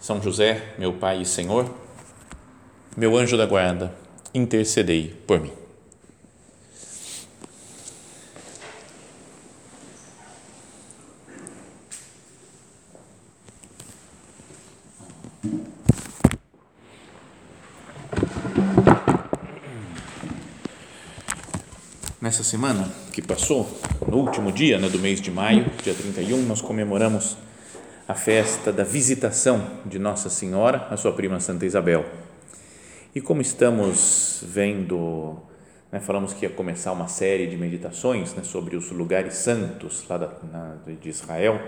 são José, meu Pai e Senhor, meu anjo da guarda, intercedei por mim. Nessa semana que passou, no último dia né, do mês de maio, dia 31, nós comemoramos a festa da visitação de Nossa Senhora, a sua prima Santa Isabel. E como estamos vendo, né, falamos que ia começar uma série de meditações né, sobre os lugares santos lá da, na, de Israel.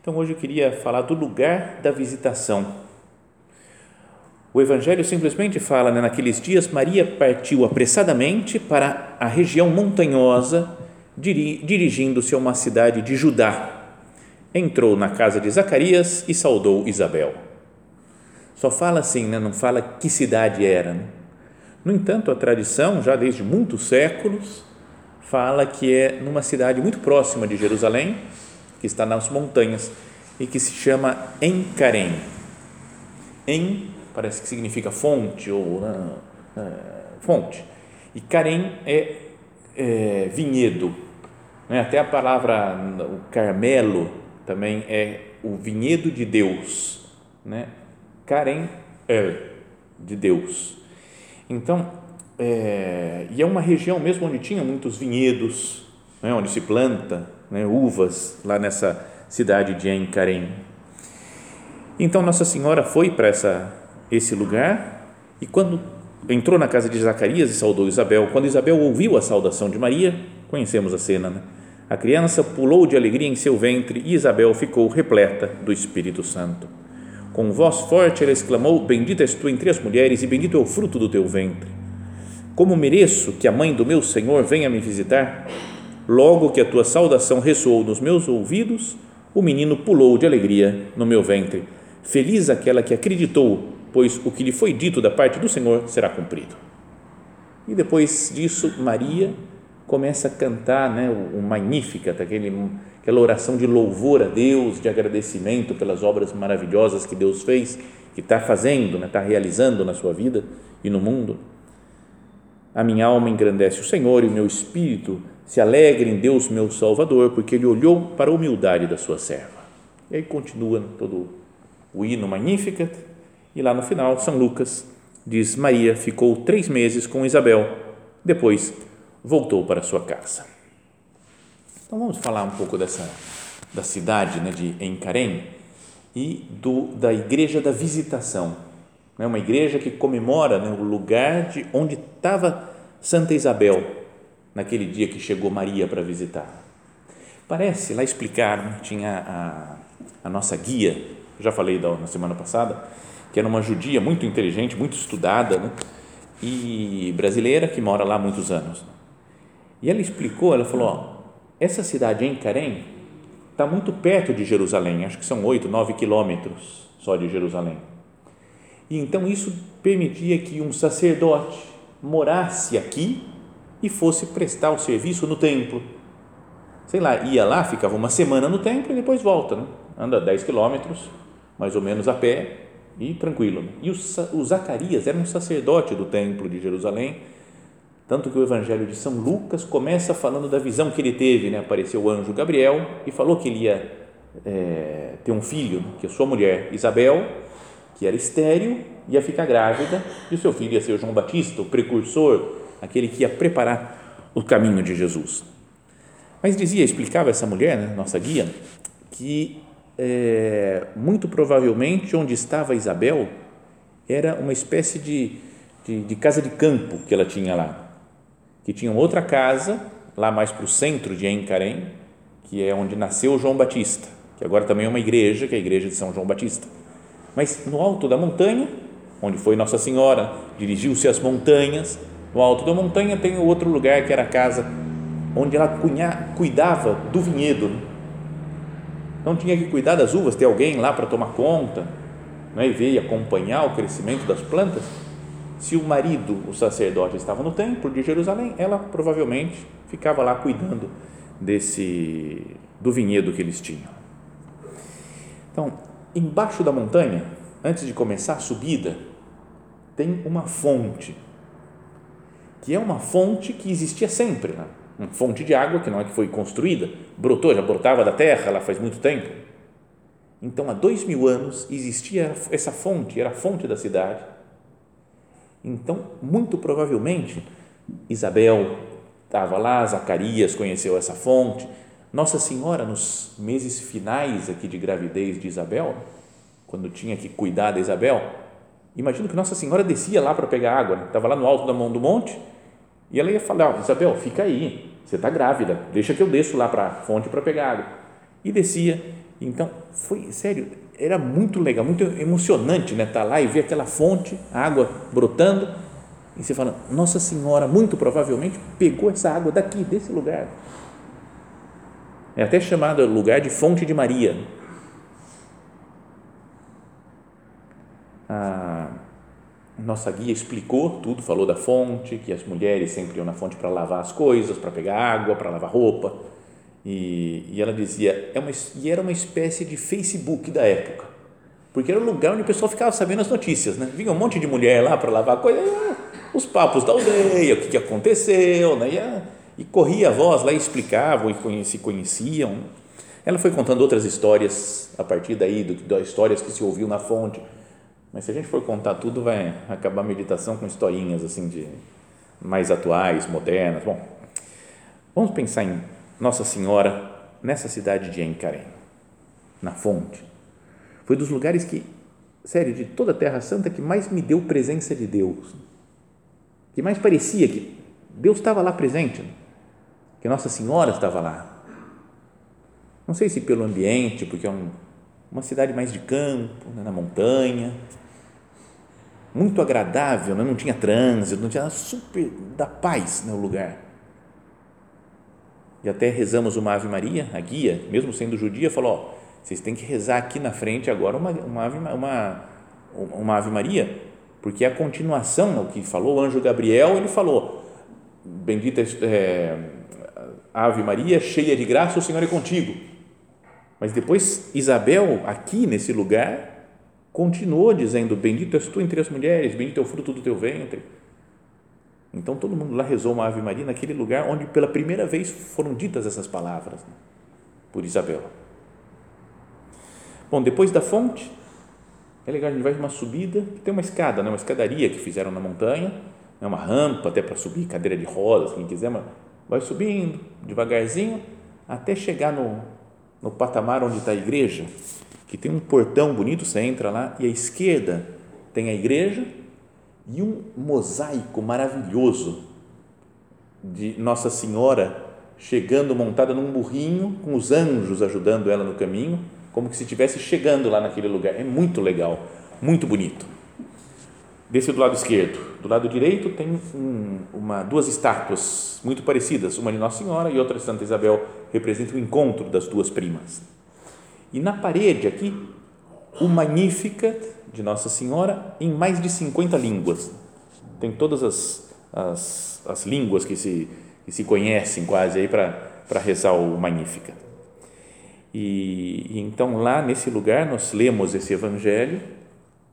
Então hoje eu queria falar do lugar da visitação. O Evangelho simplesmente fala, né, naqueles dias, Maria partiu apressadamente para a região montanhosa, dirigindo-se a uma cidade de Judá entrou na casa de Zacarias e saudou Isabel. Só fala assim, né? não fala que cidade era. Né? No entanto, a tradição, já desde muitos séculos, fala que é numa cidade muito próxima de Jerusalém, que está nas montanhas e que se chama Encarém. En parece que significa fonte ou uh, uh, fonte e Carém é, é vinhedo. Né? Até a palavra Carmelo também é o vinhedo de Deus, né? Karen Er, de Deus. Então, é, e é uma região mesmo onde tinha muitos vinhedos, né? onde se planta né? uvas, lá nessa cidade de Encarém. Então, Nossa Senhora foi para essa, esse lugar e quando entrou na casa de Zacarias e saudou Isabel, quando Isabel ouviu a saudação de Maria, conhecemos a cena, né? A criança pulou de alegria em seu ventre e Isabel ficou repleta do Espírito Santo. Com voz forte ela exclamou: Bendita és tu entre as mulheres e bendito é o fruto do teu ventre. Como mereço que a mãe do meu Senhor venha me visitar? Logo que a tua saudação ressoou nos meus ouvidos, o menino pulou de alegria no meu ventre. Feliz aquela que acreditou, pois o que lhe foi dito da parte do Senhor será cumprido. E depois disso, Maria começa a cantar né, o, Magnificat, aquele, aquela oração de louvor a Deus, de agradecimento pelas obras maravilhosas que Deus fez, que está fazendo, está né, tá realizando na sua vida e no mundo. A minha alma engrandece o Senhor e o meu espírito se alegra em Deus, meu Salvador, porque Ele olhou para a humildade da sua serva. E aí continua todo o hino Magnificat, e lá no final, São Lucas diz: Maria ficou três meses com Isabel, depois voltou para sua casa. Então vamos falar um pouco dessa da cidade né, de Encarém e do, da igreja da visitação, né, uma igreja que comemora né, o lugar de onde estava Santa Isabel naquele dia que chegou Maria para visitar. Parece, lá explicar, tinha a, a nossa guia, já falei da, na semana passada, que era uma judia muito inteligente, muito estudada né, e brasileira que mora lá há muitos anos. E ela explicou, ela falou, ó, essa cidade em Carém está muito perto de Jerusalém, acho que são oito, nove quilômetros só de Jerusalém. E então isso permitia que um sacerdote morasse aqui e fosse prestar o serviço no templo. Sei lá, ia lá, ficava uma semana no templo e depois volta, né? anda dez quilômetros, mais ou menos a pé e tranquilo. E o, o Zacarias era um sacerdote do templo de Jerusalém tanto que o Evangelho de São Lucas começa falando da visão que ele teve, né? apareceu o anjo Gabriel e falou que ele ia é, ter um filho, que a sua mulher Isabel, que era estéril, ia ficar grávida e o seu filho ia ser o João Batista, o precursor, aquele que ia preparar o caminho de Jesus. Mas dizia, explicava essa mulher, né, nossa guia, que é, muito provavelmente onde estava Isabel era uma espécie de, de, de casa de campo que ela tinha lá que tinham outra casa, lá mais para o centro de Encarém, que é onde nasceu João Batista, que agora também é uma igreja, que é a igreja de São João Batista. Mas no alto da montanha, onde foi Nossa Senhora, dirigiu-se às montanhas, no alto da montanha tem outro lugar que era a casa onde ela cunha, cuidava do vinhedo. Não tinha que cuidar das uvas, ter alguém lá para tomar conta né, e ver e acompanhar o crescimento das plantas. Se o marido, o sacerdote, estava no templo de Jerusalém, ela provavelmente ficava lá cuidando desse do vinhedo que eles tinham. Então, embaixo da montanha, antes de começar a subida, tem uma fonte, que é uma fonte que existia sempre, né? uma fonte de água que não é que foi construída, brotou, já brotava da terra lá faz muito tempo. Então, há dois mil anos existia essa fonte, era a fonte da cidade. Então, muito provavelmente, Isabel estava lá, Zacarias conheceu essa fonte, nossa Senhora, nos meses finais aqui de gravidez de Isabel, quando tinha que cuidar da Isabel, imagino que Nossa Senhora descia lá para pegar água, né? estava lá no alto da mão do monte, e ela ia falar: oh, Isabel, fica aí, você está grávida, deixa que eu desço lá para a fonte para pegar água. E descia. Então, foi sério, era muito legal, muito emocionante, né? Estar tá lá e ver aquela fonte, água brotando, e você fala: Nossa Senhora, muito provavelmente, pegou essa água daqui, desse lugar é até chamado lugar de fonte de Maria. A nossa guia explicou tudo, falou da fonte, que as mulheres sempre iam na fonte para lavar as coisas, para pegar água, para lavar roupa. E, e, ela dizia, é uma, e era uma espécie de Facebook da época, porque era o lugar onde o pessoal ficava sabendo as notícias, né? Vinha um monte de mulher lá para lavar coisa, os papos da aldeia, o que, que aconteceu, né? E a, e corria a voz lá e explicavam e se conheciam. Ela foi contando outras histórias a partir daí, do, das histórias que se ouviu na fonte. Mas se a gente for contar tudo, vai acabar a meditação com historinhas assim de mais atuais, modernas. Bom, vamos pensar em Nossa Senhora nessa cidade de Encarém, na fonte. Foi dos lugares que, sério, de toda a Terra Santa, que mais me deu presença de Deus. Que mais parecia que Deus estava lá presente que Nossa Senhora estava lá. Não sei se pelo ambiente, porque é um, uma cidade mais de campo, né, na montanha, muito agradável, né, não tinha trânsito, não tinha super da paz no lugar. E até rezamos uma Ave Maria, a guia, mesmo sendo judia, falou: ó, vocês têm que rezar aqui na frente agora uma, uma, ave, uma, uma Ave Maria, porque é a continuação, o que falou o anjo Gabriel, ele falou: Bendita é, Ave Maria, cheia de graça, o Senhor é contigo. Mas depois Isabel, aqui nesse lugar, continuou dizendo: Bendito és tu entre as mulheres, bendito é o fruto do teu ventre. Então todo mundo lá rezou uma Ave Maria naquele lugar onde pela primeira vez foram ditas essas palavras né, por Isabel. Bom, depois da fonte, é legal, a gente vai uma subida, tem uma escada, né, uma escadaria que fizeram na montanha, é uma rampa até para subir, cadeira de rodas, quem quiser, vai subindo devagarzinho até chegar no, no patamar onde está a igreja, que tem um portão bonito, você entra lá e à esquerda tem a igreja e um mosaico maravilhoso de Nossa Senhora chegando montada num burrinho com os anjos ajudando ela no caminho, como que se estivesse chegando lá naquele lugar. É muito legal, muito bonito. Desse do lado esquerdo. Do lado direito tem um, uma, duas estátuas muito parecidas, uma de Nossa Senhora e outra de Santa Isabel, representa o encontro das duas primas. E na parede aqui, o Magnificat de Nossa Senhora em mais de 50 línguas. Tem todas as, as, as línguas que se, que se conhecem quase aí para rezar o Magnificat. E, e então lá nesse lugar nós lemos esse evangelho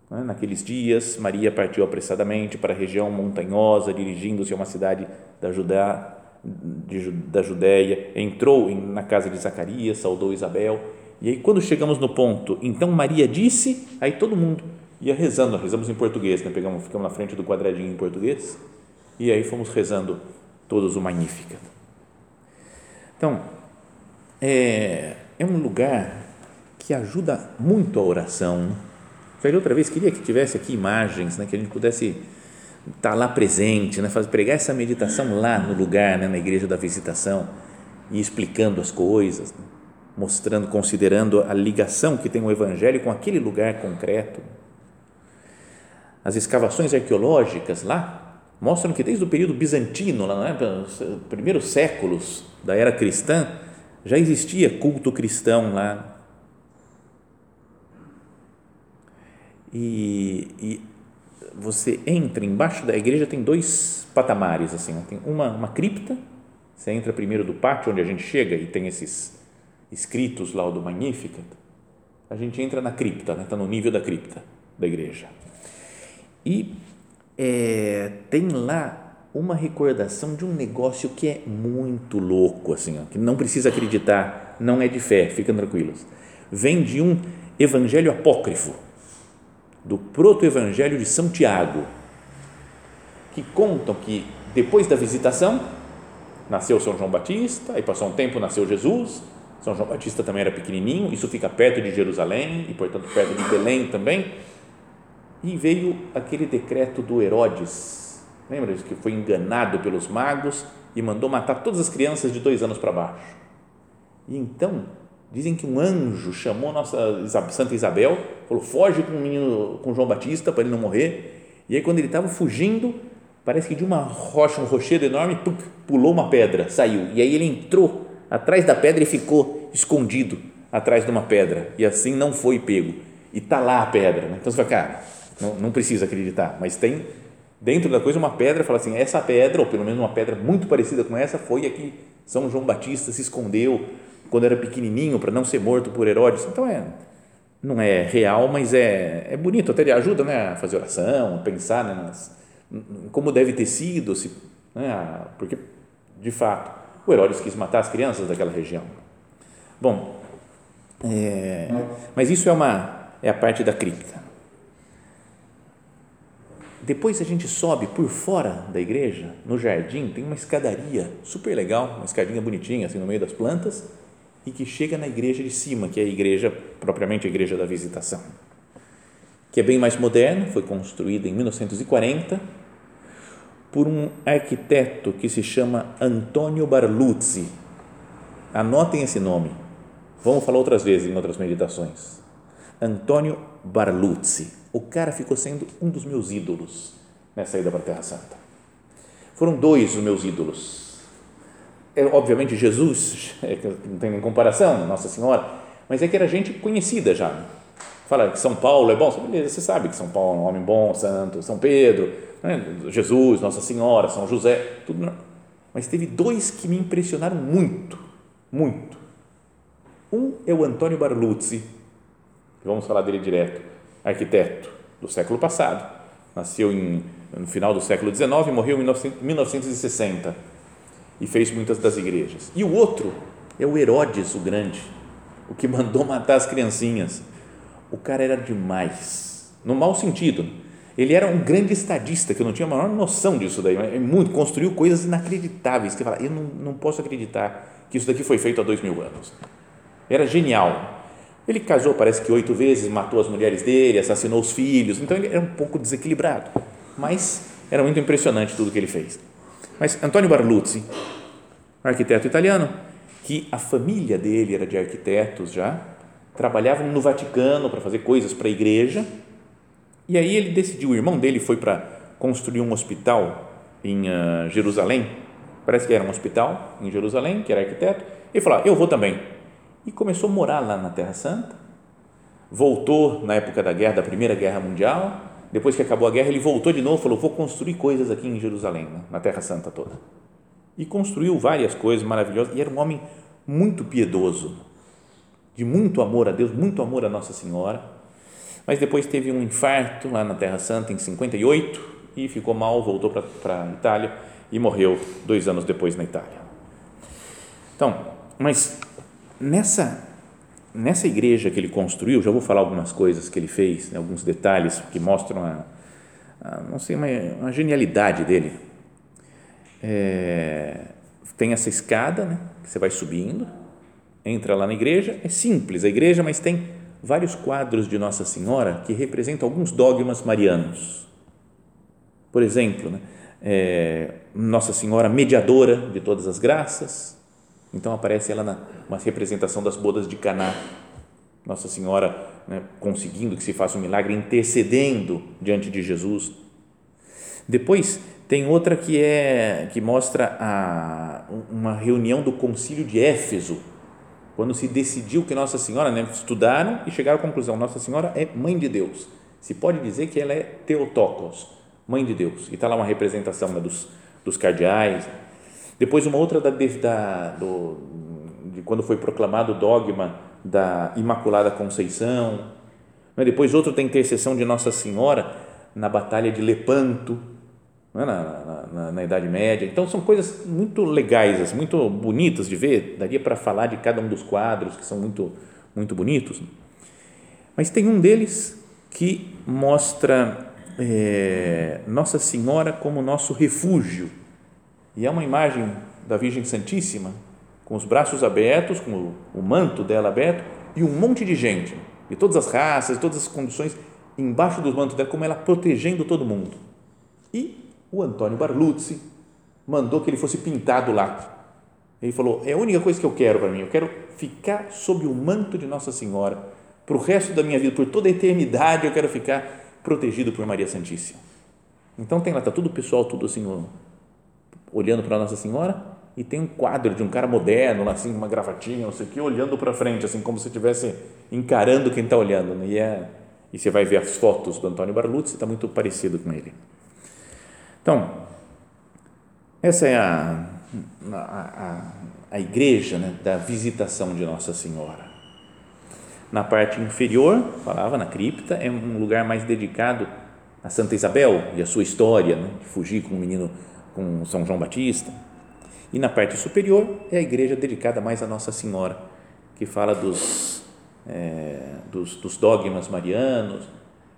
né? Naqueles dias, Maria partiu apressadamente para a região montanhosa, dirigindo-se a uma cidade da Judá, de, da Judéia, entrou em, na casa de Zacarias, saudou Isabel, e aí quando chegamos no ponto, então Maria disse, aí todo mundo ia rezando, rezamos em português, né? Pegamos, ficamos na frente do quadradinho em português, e aí fomos rezando todos o Magnífica. Então, é, é um lugar que ajuda muito a oração? Falei outra vez, queria que tivesse aqui imagens, né, que a gente pudesse estar lá presente, né, fazer, pregar essa meditação lá no lugar, né, na igreja da visitação, e explicando as coisas. Né. Mostrando, considerando a ligação que tem o Evangelho com aquele lugar concreto. As escavações arqueológicas lá mostram que desde o período bizantino, lá, né, primeiros séculos da era cristã, já existia culto cristão lá. E, e você entra embaixo da igreja tem dois patamares assim, tem uma, uma cripta, você entra primeiro do pátio onde a gente chega e tem esses escritos lá do Magnificat, a gente entra na cripta, está né? Tá no nível da cripta da igreja. E é, tem lá uma recordação de um negócio que é muito louco, assim, ó, que não precisa acreditar, não é de fé, fiquem tranquilos. Vem de um evangelho apócrifo, do proto-evangelho de São Tiago, que contam que depois da visitação nasceu São João Batista, aí passou um tempo nasceu Jesus, são João Batista também era pequenininho, isso fica perto de Jerusalém e, portanto, perto de Belém também. E veio aquele decreto do Herodes, lembra? Que foi enganado pelos magos e mandou matar todas as crianças de dois anos para baixo. E então, dizem que um anjo chamou nossa Santa Isabel, falou: foge com o menino, com João Batista para ele não morrer. E aí, quando ele estava fugindo, parece que de uma rocha, um rochedo enorme, pulou uma pedra, saiu. E aí ele entrou atrás da pedra e ficou escondido atrás de uma pedra e assim não foi pego. E está lá a pedra. Né? Então você fala, cara, não, não, precisa acreditar, mas tem dentro da coisa uma pedra, fala assim, essa pedra, ou pelo menos uma pedra muito parecida com essa, foi aqui São João Batista se escondeu quando era pequenininho para não ser morto por Herodes. Então é não é real, mas é, é bonito, até ajuda né, a fazer oração, a pensar né, nas, como deve ter sido, se, né, porque de fato o Herodes quis matar as crianças daquela região. Bom, é, mas isso é, uma, é a parte da cripta. Depois a gente sobe por fora da igreja, no jardim, tem uma escadaria super legal, uma escadinha bonitinha, assim, no meio das plantas, e que chega na igreja de cima, que é a igreja, propriamente a igreja da visitação, que é bem mais moderna, foi construída em 1940 por um arquiteto que se chama Antônio Barluzzi. Anotem esse nome. Vamos falar outras vezes em outras meditações. Antônio Barluzzi. O cara ficou sendo um dos meus ídolos nessa ida para a Terra Santa. Foram dois os meus ídolos. É, obviamente Jesus, é, não tem nem comparação, Nossa Senhora, mas é que era gente conhecida já. Fala que São Paulo é bom, beleza, você sabe que São Paulo é um homem bom, santo, São Pedro, né? Jesus, Nossa Senhora, São José, tudo. Mas teve dois que me impressionaram muito, muito. Um é o Antônio Barluzzi, vamos falar dele direto, arquiteto do século passado, nasceu em, no final do século XIX morreu em 1960 e fez muitas das igrejas. E o outro é o Herodes o Grande, o que mandou matar as criancinhas. O cara era demais, no mau sentido ele era um grande estadista, que eu não tinha a menor noção disso daí, mas muito, construiu coisas inacreditáveis, que fala, eu não, não posso acreditar que isso daqui foi feito há dois mil anos. Era genial. Ele casou, parece que oito vezes, matou as mulheres dele, assassinou os filhos, então ele era um pouco desequilibrado, mas era muito impressionante tudo que ele fez. Mas Antônio Barluzzi, arquiteto italiano, que a família dele era de arquitetos já, trabalhavam no Vaticano para fazer coisas para a igreja, e aí ele decidiu, o irmão dele foi para construir um hospital em uh, Jerusalém, parece que era um hospital em Jerusalém, que era arquiteto, e falou, ah, eu vou também. E começou a morar lá na Terra Santa, voltou na época da guerra, da Primeira Guerra Mundial, depois que acabou a guerra, ele voltou de novo, falou, vou construir coisas aqui em Jerusalém, né, na Terra Santa toda. E construiu várias coisas maravilhosas, e era um homem muito piedoso, de muito amor a Deus, muito amor a Nossa Senhora, mas depois teve um infarto lá na Terra Santa em 58 e ficou mal, voltou para a Itália e morreu dois anos depois na Itália. Então, mas nessa nessa igreja que ele construiu, já vou falar algumas coisas que ele fez, né, alguns detalhes que mostram a, a não sei uma, uma genialidade dele. É, tem essa escada, né, que você vai subindo, entra lá na igreja, é simples a igreja, mas tem vários quadros de Nossa Senhora que representam alguns dogmas marianos. Por exemplo, né, é, Nossa Senhora mediadora de todas as graças, Então aparece ela na uma representação das bodas de Caná. Nossa Senhora né, conseguindo que se faça um milagre, intercedendo diante de Jesus. Depois tem outra que é que mostra a, uma reunião do Concílio de Éfeso, quando se decidiu que Nossa Senhora, né, estudaram e chegaram à conclusão, Nossa Senhora é mãe de Deus. Se pode dizer que ela é Teotocos, mãe de Deus. E está lá uma representação né, dos, dos cardeais. Depois uma outra da, da do, de quando foi proclamado o dogma da Imaculada Conceição. Depois outro da intercessão de Nossa Senhora na Batalha de Lepanto, é? na, na, na, Idade Média. Então, são coisas muito legais, assim, muito bonitas de ver. Daria para falar de cada um dos quadros, que são muito, muito bonitos. Mas tem um deles que mostra é, Nossa Senhora como nosso refúgio. E é uma imagem da Virgem Santíssima, com os braços abertos, com o, o manto dela aberto, e um monte de gente, de todas as raças, de todas as condições, embaixo do manto dela, como ela protegendo todo mundo. E o Antônio Barluzzi mandou que ele fosse pintado lá. Ele falou: é a única coisa que eu quero para mim, eu quero ficar sob o manto de Nossa Senhora para o resto da minha vida, por toda a eternidade, eu quero ficar protegido por Maria Santíssima. Então tem lá, está tudo pessoal, tudo assim, olhando para Nossa Senhora, e tem um quadro de um cara moderno, assim, uma gravatinha, não sei o que, olhando para frente, assim, como se estivesse encarando quem está olhando. Né? E, é, e você vai ver as fotos do Antônio Barluzzi, está muito parecido com ele. Então, essa é a, a, a, a igreja né, da visitação de Nossa Senhora. Na parte inferior, falava na cripta, é um lugar mais dedicado a Santa Isabel e a sua história, né, de fugir com o menino, com São João Batista. E na parte superior é a igreja dedicada mais a Nossa Senhora, que fala dos, é, dos, dos dogmas marianos,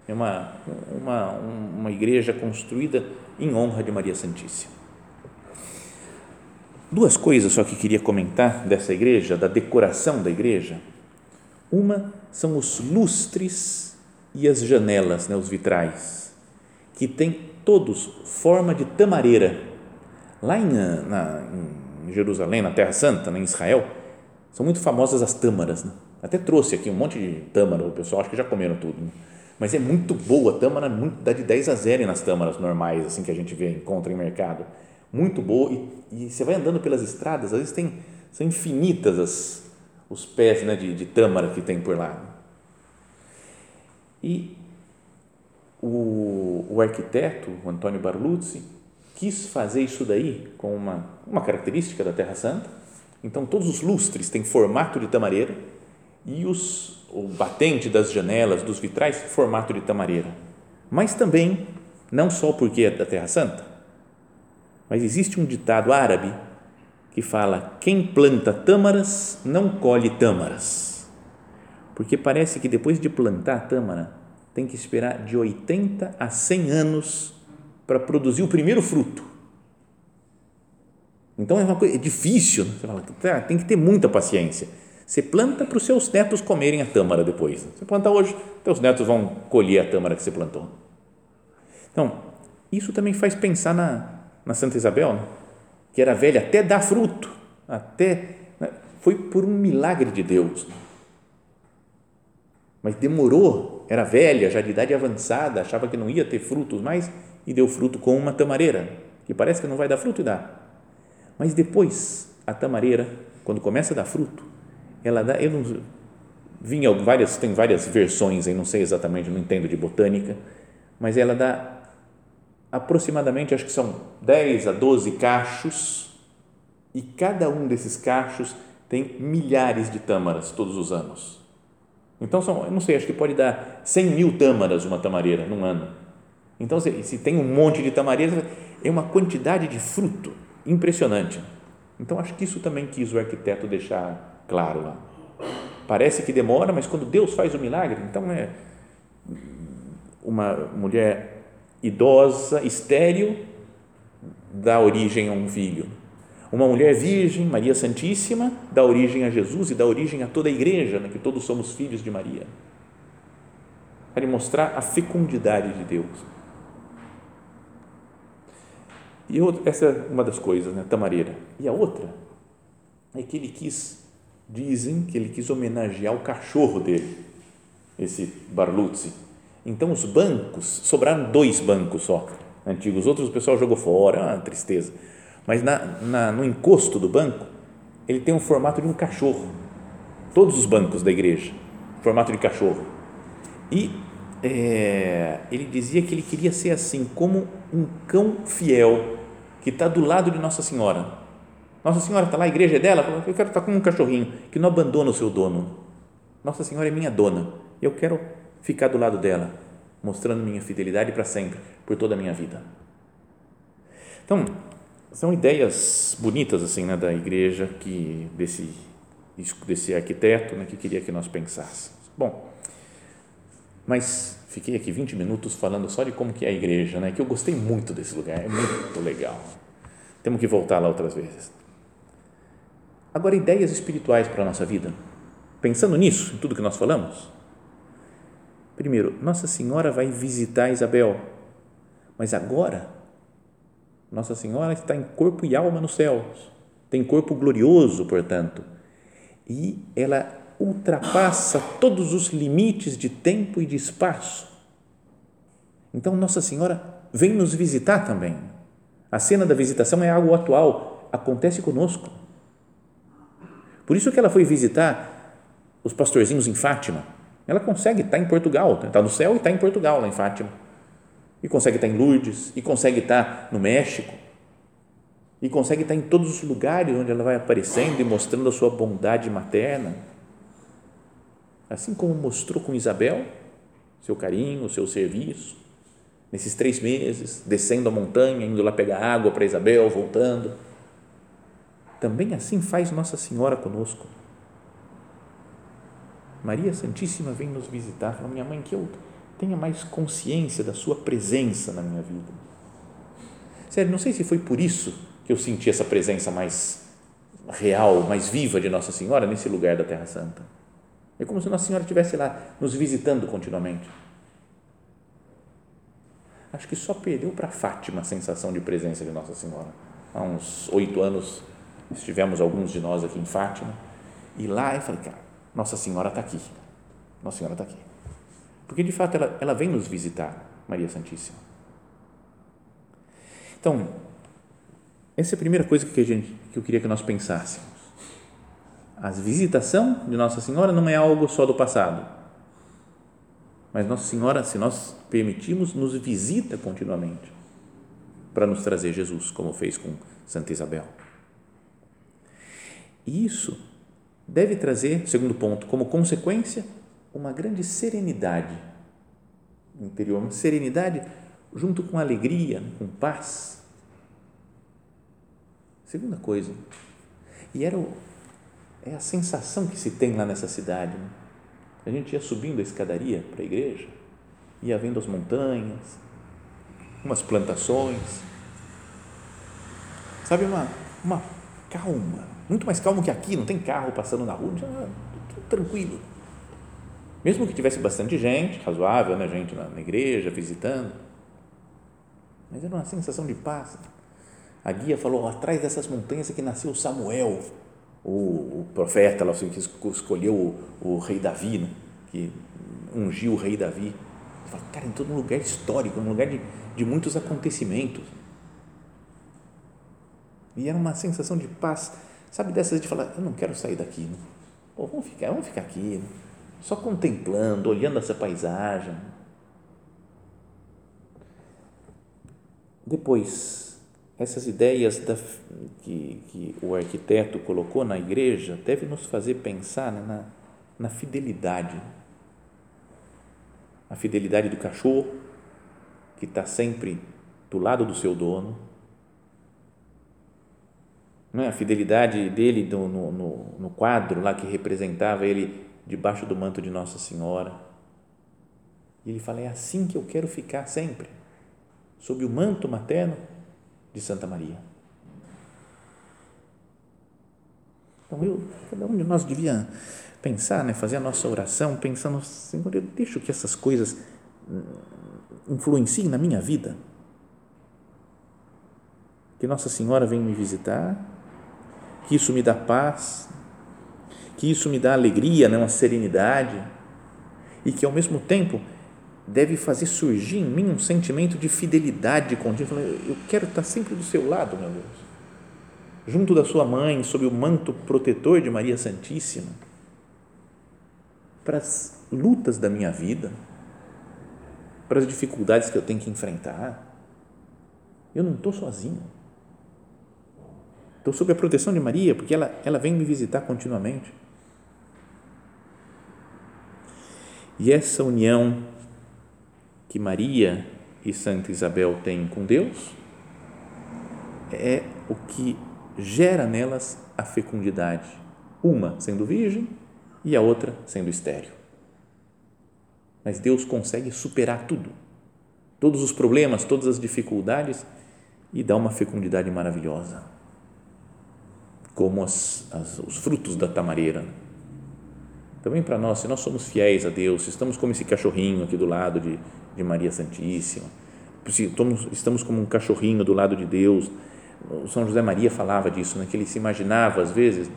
é uma, uma, uma igreja construída em honra de Maria Santíssima. Duas coisas só que queria comentar dessa igreja, da decoração da igreja. Uma são os lustres e as janelas, né, os vitrais, que têm todos forma de tamareira. Lá em, na, em Jerusalém, na Terra Santa, né, em Israel, são muito famosas as tâmaras. Né? Até trouxe aqui um monte de tâmara, o pessoal acho que já comeram tudo. Né? Mas é muito boa, a tâmara muito, dá de 10 a 0 nas tâmaras normais, assim que a gente vê, encontra em mercado. Muito boa. E, e você vai andando pelas estradas, às vezes tem, são infinitas as, os pés né, de, de tâmara que tem por lá. E o, o arquiteto, o Antônio Barluzzi, quis fazer isso daí com uma, uma característica da Terra Santa. Então, todos os lustres têm formato de tamareira e os o batente das janelas, dos vitrais, formato de tamareira. Mas também, não só porque é da Terra Santa, mas existe um ditado árabe que fala: quem planta tâmaras não colhe tâmaras. Porque parece que depois de plantar a tâmara, tem que esperar de 80 a 100 anos para produzir o primeiro fruto. Então é uma coisa é difícil, né? fala, tá, tem que ter muita paciência você planta para os seus netos comerem a tâmara depois. Você planta hoje, seus netos vão colher a tâmara que você plantou. Então, isso também faz pensar na, na Santa Isabel, né? que era velha até dar fruto, até né? foi por um milagre de Deus. Mas demorou, era velha, já de idade avançada, achava que não ia ter frutos mais e deu fruto com uma tamareira, que parece que não vai dar fruto e dá. Mas depois, a tamareira, quando começa a dar fruto, ela dá, eu não vinha várias, tem várias versões aí, não sei exatamente, não entendo de botânica, mas ela dá aproximadamente, acho que são 10 a 12 cachos e cada um desses cachos tem milhares de tâmaras todos os anos. Então, são, não sei, acho que pode dar 100 mil tâmaras uma tamareira num ano. Então, se, se tem um monte de tamareiras, é uma quantidade de fruto impressionante. Então, acho que isso também quis o arquiteto deixar claro lá. Parece que demora, mas quando Deus faz o milagre, então é uma mulher idosa, estéril, dá origem a um filho. Uma mulher virgem, Maria Santíssima, dá origem a Jesus e dá origem a toda a igreja, né, que todos somos filhos de Maria. Para mostrar a fecundidade de Deus. E outra, essa é uma das coisas, né, tamareira. E a outra é que ele quis, dizem que ele quis homenagear o cachorro dele, esse Barluzzi. Então os bancos, sobraram dois bancos só, antigos, os outros o pessoal jogou fora, uma tristeza. Mas na, na, no encosto do banco, ele tem o formato de um cachorro. Todos os bancos da igreja, formato de cachorro. E é, ele dizia que ele queria ser assim, como um cão fiel que está do lado de Nossa Senhora. Nossa Senhora está lá, a igreja é dela, eu quero estar como um cachorrinho que não abandona o seu dono. Nossa Senhora é minha dona, eu quero ficar do lado dela, mostrando minha fidelidade para sempre, por toda a minha vida. Então, são ideias bonitas assim, né, da igreja que desse desse arquiteto, né, que queria que nós pensássemos. Bom, mas fiquei aqui 20 minutos falando só de como que é a igreja, né, que eu gostei muito desse lugar, é muito legal. Temos que voltar lá outras vezes. Agora, ideias espirituais para a nossa vida. Pensando nisso, em tudo que nós falamos. Primeiro, Nossa Senhora vai visitar Isabel, mas agora Nossa Senhora está em corpo e alma nos céus, tem corpo glorioso, portanto, e ela ultrapassa todos os limites de tempo e de espaço. Então, Nossa Senhora vem nos visitar também. A cena da visitação é algo atual, acontece conosco. Por isso que ela foi visitar os pastorzinhos em Fátima. Ela consegue estar em Portugal, está no céu e está em Portugal, lá em Fátima. E consegue estar em Lourdes, e consegue estar no México, e consegue estar em todos os lugares onde ela vai aparecendo e mostrando a sua bondade materna. Assim como mostrou com Isabel, seu carinho, seu serviço, nesses três meses, descendo a montanha, indo lá pegar água para Isabel, voltando. Também assim faz Nossa Senhora conosco. Maria Santíssima vem nos visitar, fala, minha mãe, que eu tenha mais consciência da sua presença na minha vida. Sério, não sei se foi por isso que eu senti essa presença mais real, mais viva de Nossa Senhora nesse lugar da Terra Santa. É como se Nossa Senhora estivesse lá nos visitando continuamente. Acho que só perdeu para Fátima a sensação de presença de Nossa Senhora. Há uns oito anos estivemos alguns de nós aqui em Fátima e lá eu falei, cara, Nossa Senhora está aqui. Nossa Senhora está aqui. Porque de fato ela, ela vem nos visitar, Maria Santíssima. Então, essa é a primeira coisa que, gente, que eu queria que nós pensássemos. A visitação de Nossa Senhora não é algo só do passado, mas Nossa Senhora, se nós permitirmos, nos visita continuamente para nos trazer Jesus, como fez com Santa Isabel. E isso deve trazer, segundo ponto, como consequência, uma grande serenidade interior, uma serenidade junto com alegria, com paz Segunda coisa, e era o, é a sensação que se tem lá nessa cidade. Né? A gente ia subindo a escadaria para a igreja, ia vendo as montanhas, umas plantações, sabe, uma, uma calma, muito mais calmo que aqui, não tem carro passando na rua, tudo tranquilo. Mesmo que tivesse bastante gente, razoável, né, gente na, na igreja, visitando, mas era uma sensação de paz a guia falou, atrás dessas montanhas é que nasceu Samuel, o, o profeta lá, que escolheu o, o, rei Davi, né? que ungiu o rei Davi. Fala, cara, em todo um lugar histórico, um lugar de, de muitos acontecimentos. E era uma sensação de paz, sabe, dessas de falar, eu não quero sair daqui, né? Pô, vamos ficar, vamos ficar aqui, né? Só contemplando, olhando essa paisagem. Depois, essas ideias da, que, que, o arquiteto colocou na igreja devem nos fazer pensar né, na, na fidelidade. A fidelidade do cachorro, que está sempre do lado do seu dono. Não é? A fidelidade dele no, no, no quadro lá que representava ele debaixo do manto de Nossa Senhora. E ele fala: é assim que eu quero ficar sempre, sob o manto materno de Santa Maria. Então, eu, cada um de nós devia pensar, né, fazer a nossa oração pensando, Senhor, eu deixo que essas coisas hum, influenciem na minha vida. Que Nossa Senhora venha me visitar, que isso me dá paz, que isso me dá alegria, né, uma serenidade, e que ao mesmo tempo deve fazer surgir em mim um sentimento de fidelidade contínua. Eu quero estar sempre do seu lado, meu Deus, junto da sua mãe, sob o manto protetor de Maria Santíssima, para as lutas da minha vida, para as dificuldades que eu tenho que enfrentar. Eu não estou sozinho. Estou sob a proteção de Maria, porque ela, ela vem me visitar continuamente. E essa união que Maria e Santa Isabel têm com Deus é o que gera nelas a fecundidade, uma sendo virgem e a outra sendo estéril. Mas Deus consegue superar tudo, todos os problemas, todas as dificuldades e dá uma fecundidade maravilhosa, como as, as, os frutos da tamareira. Também para nós, se nós somos fiéis a Deus, se estamos como esse cachorrinho aqui do lado de, de Maria Santíssima, se estamos, estamos como um cachorrinho do lado de Deus, o São José Maria falava disso, né, que ele se imaginava às vezes,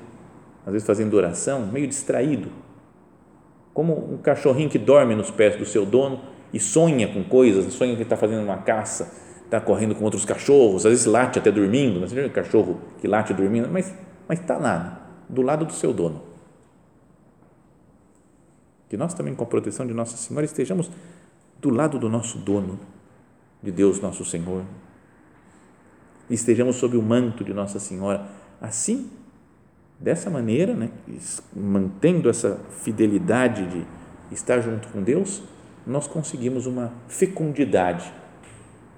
às vezes fazendo oração, meio distraído, como um cachorrinho que dorme nos pés do seu dono e sonha com coisas, sonha que está fazendo uma caça, está correndo com outros cachorros, às vezes late até dormindo, viu um cachorro que late dormindo, mas mas está lá, do lado do seu dono. Que nós também, com a proteção de Nossa Senhora, estejamos do lado do nosso dono, de Deus nosso Senhor, estejamos sob o manto de Nossa Senhora, assim, dessa maneira, né, mantendo essa fidelidade de estar junto com Deus, nós conseguimos uma fecundidade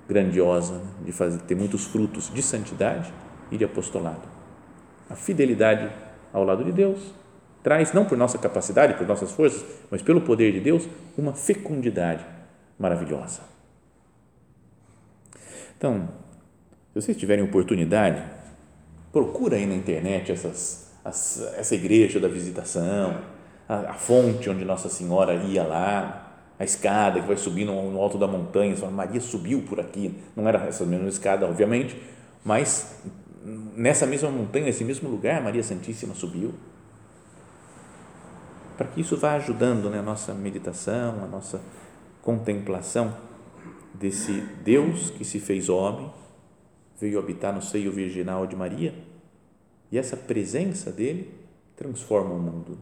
grandiosa, né, de fazer, ter muitos frutos de santidade e de apostolado. A fidelidade ao lado de Deus traz, não por nossa capacidade, por nossas forças, mas pelo poder de Deus, uma fecundidade maravilhosa. Então, se vocês tiverem oportunidade, procura aí na internet essas, as, essa igreja da visitação, a, a, fonte onde Nossa Senhora ia lá, a escada que vai subindo no, no alto da montanha, fala, Maria subiu por aqui, não era essa mesma escada, obviamente, mas nessa mesma montanha, nesse mesmo lugar, Maria Santíssima subiu. Para que isso vá ajudando né, a nossa meditação, a nossa contemplação desse Deus que se fez homem, veio habitar no seio virginal de Maria e essa presença dele transforma o mundo.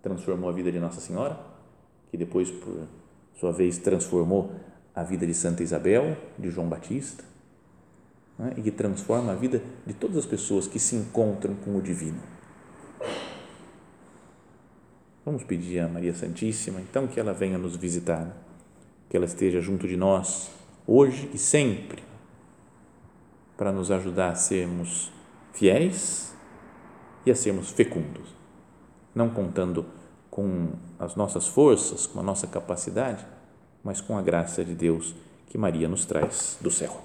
Transformou a vida de Nossa Senhora, que depois, por sua vez, transformou a vida de Santa Isabel, de João Batista, né? e que transforma a vida de todas as pessoas que se encontram com o divino. Vamos pedir a Maria Santíssima, então, que ela venha nos visitar, que ela esteja junto de nós, hoje e sempre, para nos ajudar a sermos fiéis e a sermos fecundos, não contando com as nossas forças, com a nossa capacidade, mas com a graça de Deus que Maria nos traz do céu.